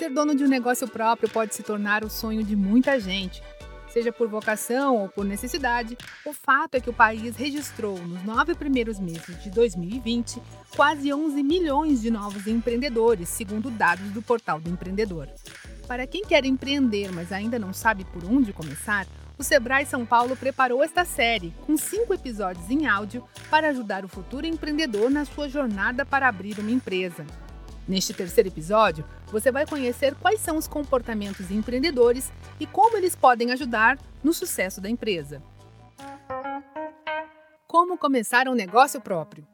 Ser dono de um negócio próprio pode se tornar o sonho de muita gente. Seja por vocação ou por necessidade, o fato é que o país registrou, nos nove primeiros meses de 2020, quase 11 milhões de novos empreendedores, segundo dados do Portal do Empreendedor. Para quem quer empreender, mas ainda não sabe por onde começar, o Sebrae São Paulo preparou esta série, com cinco episódios em áudio, para ajudar o futuro empreendedor na sua jornada para abrir uma empresa. Neste terceiro episódio, você vai conhecer quais são os comportamentos empreendedores e como eles podem ajudar no sucesso da empresa. Como começar um negócio próprio?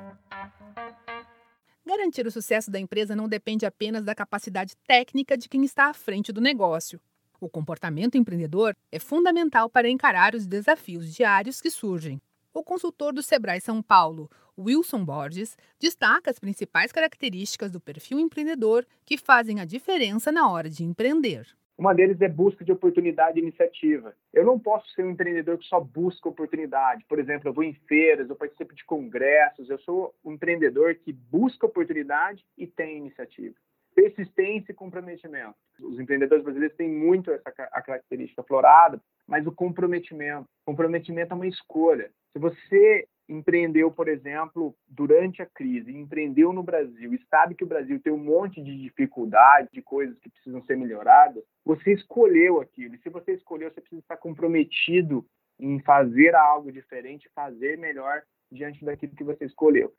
Garantir o sucesso da empresa não depende apenas da capacidade técnica de quem está à frente do negócio. O comportamento empreendedor é fundamental para encarar os desafios diários que surgem. O consultor do Sebrae São Paulo, Wilson Borges, destaca as principais características do perfil empreendedor que fazem a diferença na hora de empreender. Uma deles é busca de oportunidade e iniciativa. Eu não posso ser um empreendedor que só busca oportunidade. Por exemplo, eu vou em feiras, eu participo de congressos. Eu sou um empreendedor que busca oportunidade e tem iniciativa persistência e comprometimento. Os empreendedores brasileiros têm muito essa característica florada, mas o comprometimento. Comprometimento é uma escolha. Se você empreendeu, por exemplo, durante a crise, empreendeu no Brasil e sabe que o Brasil tem um monte de dificuldades, de coisas que precisam ser melhoradas, você escolheu aquilo. E se você escolheu, você precisa estar comprometido em fazer algo diferente, fazer melhor diante daquilo que você escolheu.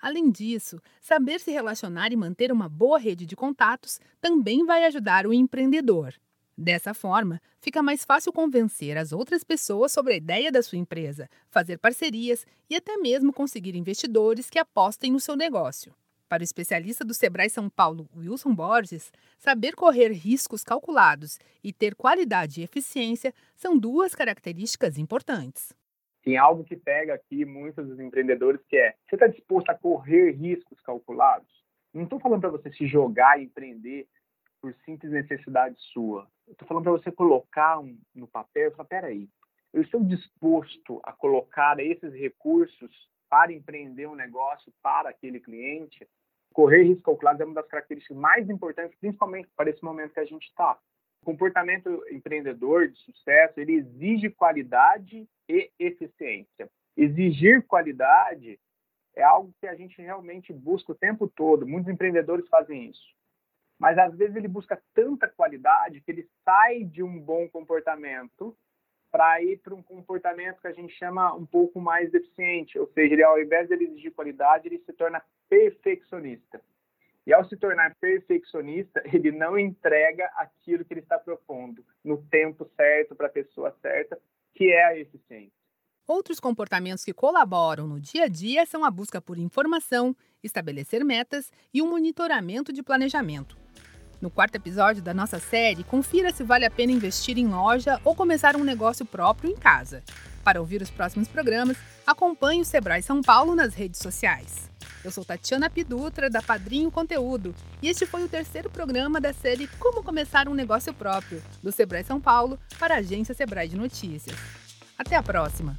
Além disso, saber se relacionar e manter uma boa rede de contatos também vai ajudar o empreendedor. Dessa forma, fica mais fácil convencer as outras pessoas sobre a ideia da sua empresa, fazer parcerias e até mesmo conseguir investidores que apostem no seu negócio. Para o especialista do Sebrae São Paulo, Wilson Borges, saber correr riscos calculados e ter qualidade e eficiência são duas características importantes. Tem algo que pega aqui muitos dos empreendedores que é: você está disposto a correr riscos calculados? Não estou falando para você se jogar e empreender por simples necessidade sua. Estou falando para você colocar um, no papel falar: peraí, eu estou disposto a colocar esses recursos para empreender um negócio para aquele cliente? Correr riscos calculados é uma das características mais importantes, principalmente para esse momento que a gente está comportamento empreendedor de sucesso, ele exige qualidade e eficiência. Exigir qualidade é algo que a gente realmente busca o tempo todo. Muitos empreendedores fazem isso. Mas às vezes ele busca tanta qualidade que ele sai de um bom comportamento para ir para um comportamento que a gente chama um pouco mais deficiente, ou seja, ele ao invés de ele exigir qualidade, ele se torna perfeccionista. E ao se tornar perfeccionista, ele não entrega aquilo que ele está propondo no tempo certo para a pessoa certa, que é a eficiência. Outros comportamentos que colaboram no dia a dia são a busca por informação, estabelecer metas e o monitoramento de planejamento. No quarto episódio da nossa série, confira se vale a pena investir em loja ou começar um negócio próprio em casa. Para ouvir os próximos programas, acompanhe o Sebrae São Paulo nas redes sociais. Eu sou Tatiana Pidutra, da Padrinho Conteúdo, e este foi o terceiro programa da série Como Começar um Negócio Próprio, do Sebrae São Paulo, para a agência Sebrae de Notícias. Até a próxima!